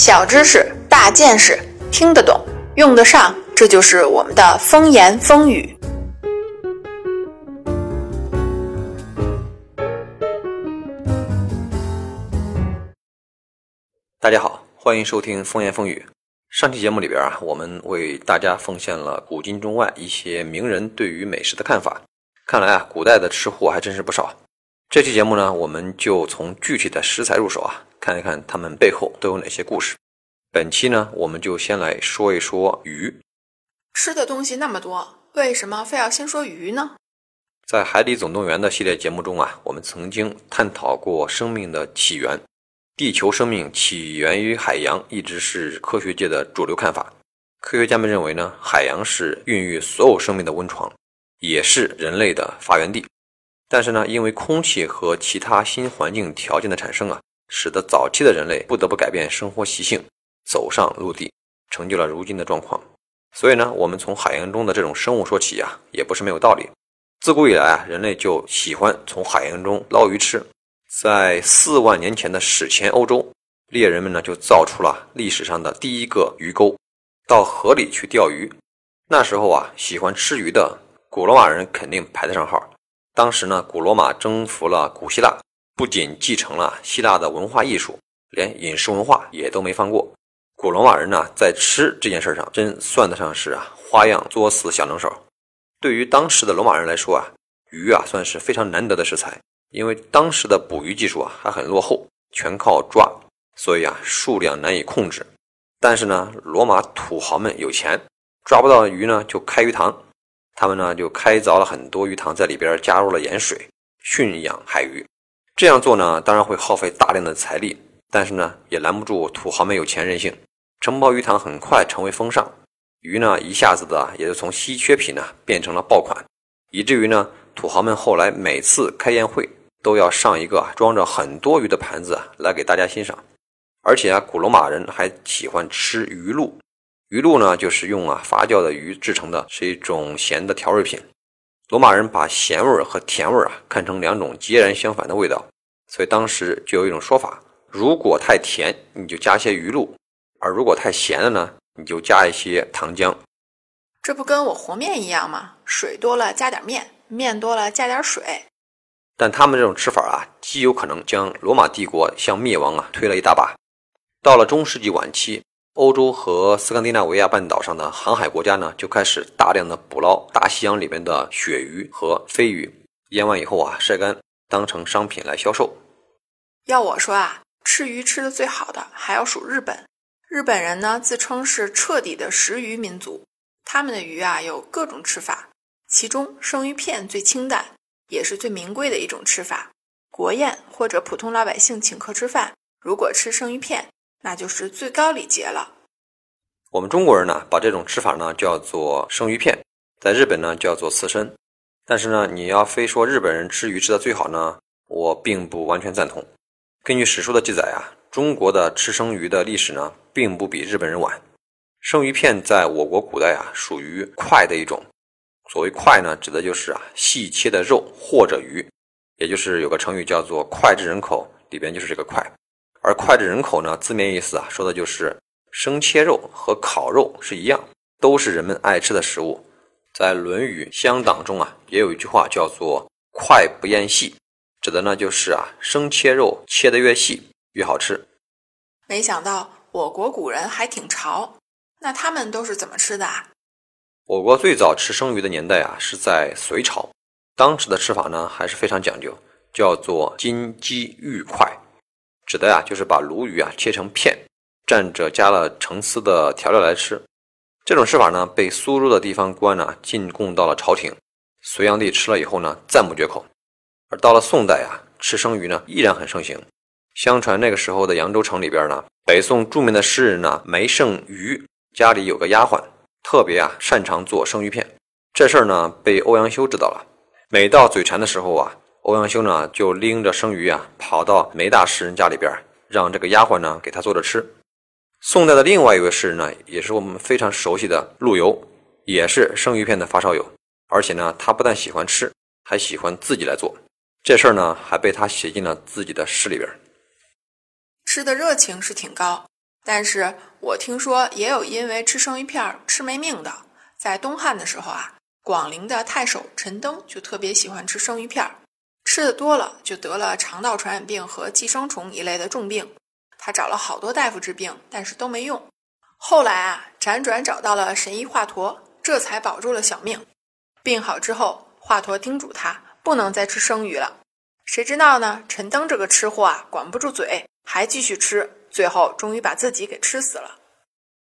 小知识，大见识，听得懂，用得上，这就是我们的风言风语。大家好，欢迎收听风言风语。上期节目里边啊，我们为大家奉献了古今中外一些名人对于美食的看法。看来啊，古代的吃货还真是不少。这期节目呢，我们就从具体的食材入手啊，看一看他们背后都有哪些故事。本期呢，我们就先来说一说鱼。吃的东西那么多，为什么非要先说鱼呢？在《海底总动员》的系列节目中啊，我们曾经探讨过生命的起源。地球生命起源于海洋，一直是科学界的主流看法。科学家们认为呢，海洋是孕育所有生命的温床，也是人类的发源地。但是呢，因为空气和其他新环境条件的产生啊，使得早期的人类不得不改变生活习性，走上陆地，成就了如今的状况。所以呢，我们从海洋中的这种生物说起啊，也不是没有道理。自古以来啊，人类就喜欢从海洋中捞鱼吃。在四万年前的史前欧洲，猎人们呢就造出了历史上的第一个鱼钩，到河里去钓鱼。那时候啊，喜欢吃鱼的古罗马人肯定排得上号。当时呢，古罗马征服了古希腊，不仅继承了希腊的文化艺术，连饮食文化也都没放过。古罗马人呢，在吃这件事上真算得上是啊花样作死小能手。对于当时的罗马人来说啊，鱼啊算是非常难得的食材，因为当时的捕鱼技术啊还很落后，全靠抓，所以啊数量难以控制。但是呢，罗马土豪们有钱，抓不到鱼呢就开鱼塘。他们呢就开凿了很多鱼塘，在里边加入了盐水，驯养海鱼。这样做呢，当然会耗费大量的财力，但是呢，也拦不住土豪们有钱任性。承包鱼塘很快成为风尚，鱼呢一下子的也就从稀缺品呢变成了爆款，以至于呢，土豪们后来每次开宴会都要上一个装着很多鱼的盘子来给大家欣赏。而且啊，古罗马人还喜欢吃鱼露。鱼露呢，就是用啊发酵的鱼制成的，是一种咸的调味品。罗马人把咸味儿和甜味儿啊看成两种截然相反的味道，所以当时就有一种说法：如果太甜，你就加些鱼露；而如果太咸了呢，你就加一些糖浆。这不跟我和面一样吗？水多了加点面，面多了加点水。但他们这种吃法啊，极有可能将罗马帝国向灭亡啊推了一大把。到了中世纪晚期。欧洲和斯堪的纳维亚半岛上的航海国家呢，就开始大量的捕捞大西洋里面的鳕鱼和鲱鱼，腌完以后啊，晒干当成商品来销售。要我说啊，吃鱼吃的最好的还要数日本。日本人呢自称是彻底的食鱼民族，他们的鱼啊有各种吃法，其中生鱼片最清淡，也是最名贵的一种吃法。国宴或者普通老百姓请客吃饭，如果吃生鱼片。那就是最高礼节了。我们中国人呢，把这种吃法呢叫做生鱼片，在日本呢叫做刺身。但是呢，你要非说日本人吃鱼吃的最好呢，我并不完全赞同。根据史书的记载啊，中国的吃生鱼的历史呢，并不比日本人晚。生鱼片在我国古代啊，属于块的一种。所谓块呢，指的就是啊细切的肉或者鱼，也就是有个成语叫做脍炙人口，里边就是这个块。而脍炙人口呢，字面意思啊，说的就是生切肉和烤肉是一样，都是人们爱吃的食物。在《论语·乡党》中啊，也有一句话叫做“脍不厌细”，指的呢就是啊，生切肉切得越细越好吃。没想到我国古人还挺潮，那他们都是怎么吃的啊？我国最早吃生鱼的年代啊，是在隋朝，当时的吃法呢还是非常讲究，叫做金鸡玉脍。指的呀，就是把鲈鱼啊切成片，蘸着加了橙丝的调料来吃。这种吃法呢，被苏州的地方官呢进贡到了朝廷。隋炀帝吃了以后呢，赞不绝口。而到了宋代啊，吃生鱼呢依然很盛行。相传那个时候的扬州城里边呢，北宋著名的诗人呢梅圣俞家里有个丫鬟，特别啊擅长做生鱼片。这事儿呢被欧阳修知道了，每到嘴馋的时候啊。欧阳修呢，就拎着生鱼啊，跑到梅大诗人家里边，让这个丫鬟呢给他做着吃。宋代的另外一位诗人呢，也是我们非常熟悉的陆游，也是生鱼片的发烧友，而且呢，他不但喜欢吃，还喜欢自己来做。这事儿呢，还被他写进了自己的诗里边。吃的热情是挺高，但是我听说也有因为吃生鱼片吃没命的。在东汉的时候啊，广陵的太守陈登就特别喜欢吃生鱼片吃的多了就得了肠道传染病和寄生虫一类的重病。他找了好多大夫治病，但是都没用。后来啊，辗转找到了神医华佗，这才保住了小命。病好之后，华佗叮嘱他不能再吃生鱼了。谁知道呢？陈登这个吃货啊，管不住嘴，还继续吃，最后终于把自己给吃死了。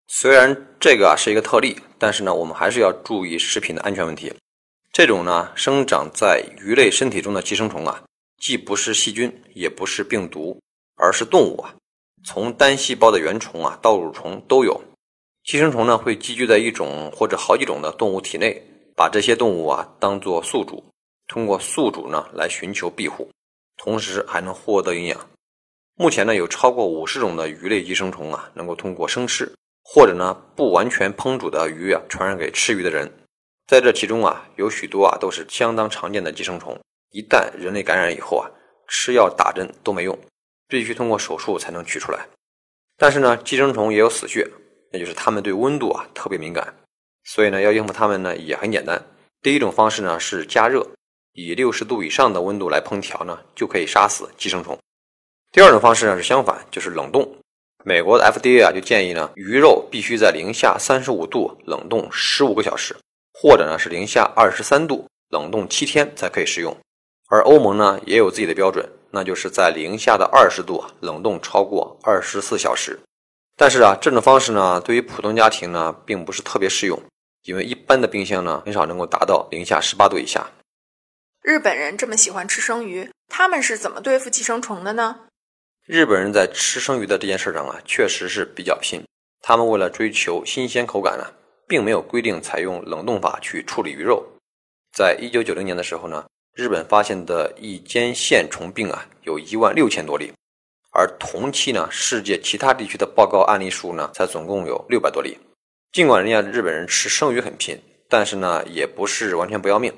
虽然这个啊是一个特例，但是呢，我们还是要注意食品的安全问题。这种呢，生长在鱼类身体中的寄生虫啊，既不是细菌，也不是病毒，而是动物啊。从单细胞的原虫啊到蠕虫都有，寄生虫呢会寄居在一种或者好几种的动物体内，把这些动物啊当做宿主，通过宿主呢来寻求庇护，同时还能获得营养。目前呢有超过五十种的鱼类寄生虫啊能够通过生吃或者呢不完全烹煮的鱼啊传染给吃鱼的人，在这其中啊有许多啊都是相当常见的寄生虫，一旦人类感染以后啊吃药打针都没用。必须通过手术才能取出来，但是呢，寄生虫也有死穴，那就是它们对温度啊特别敏感，所以呢，要应付它们呢也很简单。第一种方式呢是加热，以六十度以上的温度来烹调呢，就可以杀死寄生虫。第二种方式呢是相反，就是冷冻。美国的 FDA 啊就建议呢，鱼肉必须在零下三十五度冷冻十五个小时，或者呢是零下二十三度冷冻七天才可以食用。而欧盟呢也有自己的标准。那就是在零下的二十度冷冻超过二十四小时，但是啊，这种方式呢，对于普通家庭呢，并不是特别适用，因为一般的冰箱呢，很少能够达到零下十八度以下。日本人这么喜欢吃生鱼，他们是怎么对付寄生虫的呢？日本人在吃生鱼的这件事上啊，确实是比较拼。他们为了追求新鲜口感呢，并没有规定采用冷冻法去处理鱼肉。在一九九零年的时候呢。日本发现的异尖线虫病啊，有一万六千多例，而同期呢，世界其他地区的报告案例数呢，才总共有六百多例。尽管人家日本人吃生鱼很拼，但是呢，也不是完全不要命。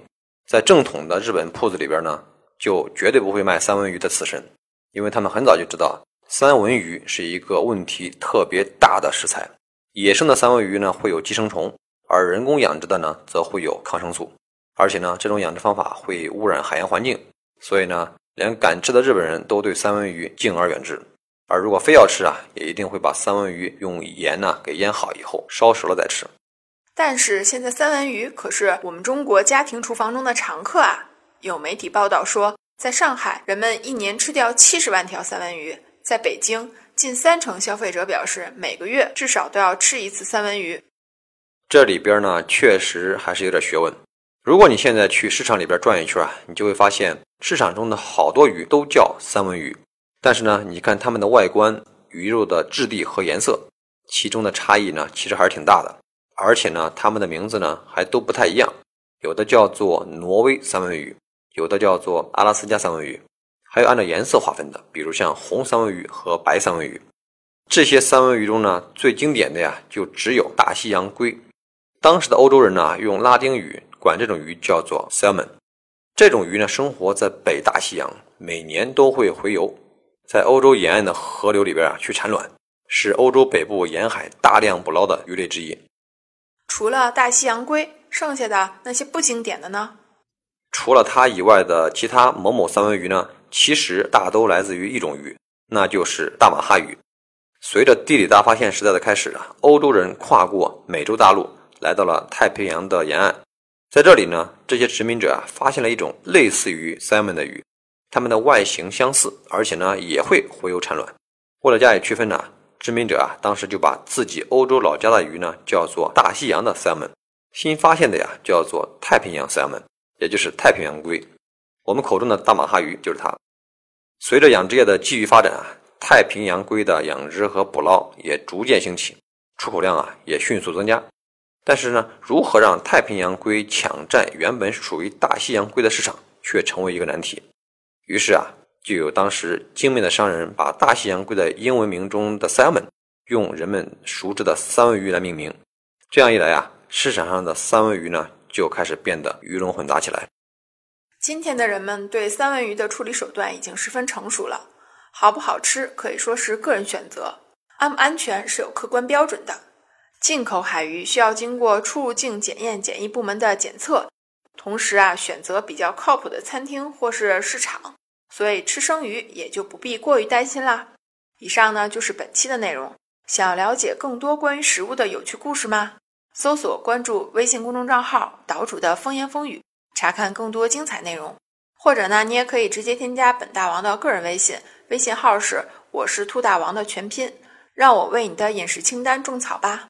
在正统的日本铺子里边呢，就绝对不会卖三文鱼的刺身，因为他们很早就知道三文鱼是一个问题特别大的食材。野生的三文鱼呢，会有寄生虫，而人工养殖的呢，则会有抗生素。而且呢，这种养殖方法会污染海洋环境，所以呢，连敢吃的日本人都对三文鱼敬而远之。而如果非要吃啊，也一定会把三文鱼用盐呢给腌好以后烧熟了再吃。但是现在三文鱼可是我们中国家庭厨房中的常客啊！有媒体报道说，在上海，人们一年吃掉七十万条三文鱼；在北京，近三成消费者表示每个月至少都要吃一次三文鱼。这里边呢，确实还是有点学问。如果你现在去市场里边转一圈啊，你就会发现市场中的好多鱼都叫三文鱼，但是呢，你看它们的外观、鱼肉的质地和颜色，其中的差异呢，其实还是挺大的。而且呢，它们的名字呢还都不太一样，有的叫做挪威三文鱼，有的叫做阿拉斯加三文鱼，还有按照颜色划分的，比如像红三文鱼和白三文鱼。这些三文鱼中呢，最经典的呀，就只有大西洋鲑。当时的欧洲人呢，用拉丁语。管这种鱼叫做 salmon，这种鱼呢生活在北大西洋，每年都会洄游，在欧洲沿岸的河流里边啊去产卵，是欧洲北部沿海大量捕捞的鱼类之一。除了大西洋鲑，剩下的那些不经典的呢？除了它以外的其他某某三文鱼呢，其实大都来自于一种鱼，那就是大马哈鱼。随着地理大发现时代的开始啊，欧洲人跨过美洲大陆，来到了太平洋的沿岸。在这里呢，这些殖民者啊发现了一种类似于 salmon 的鱼，它们的外形相似，而且呢也会洄游产卵。为了加以区分呢，殖民者啊当时就把自己欧洲老家的鱼呢叫做大西洋的 salmon，新发现的呀叫做太平洋 salmon，也就是太平洋龟。我们口中的大马哈鱼就是它。随着养殖业的继续发展啊，太平洋龟的养殖和捕捞也逐渐兴起，出口量啊也迅速增加。但是呢，如何让太平洋龟抢占原本属于大西洋龟的市场，却成为一个难题。于是啊，就有当时精明的商人把大西洋龟的英文名中的 salmon 用人们熟知的三文鱼来命名。这样一来啊，市场上的三文鱼呢就开始变得鱼龙混杂起来。今天的人们对三文鱼的处理手段已经十分成熟了，好不好吃可以说是个人选择。安不安全是有客观标准的。进口海鱼需要经过出入境检验检疫部门的检测，同时啊，选择比较靠谱的餐厅或是市场，所以吃生鱼也就不必过于担心啦。以上呢就是本期的内容。想要了解更多关于食物的有趣故事吗？搜索关注微信公众账号“岛主的风言风语”，查看更多精彩内容。或者呢，你也可以直接添加本大王的个人微信，微信号是“我是兔大王”的全拼，让我为你的饮食清单种草吧。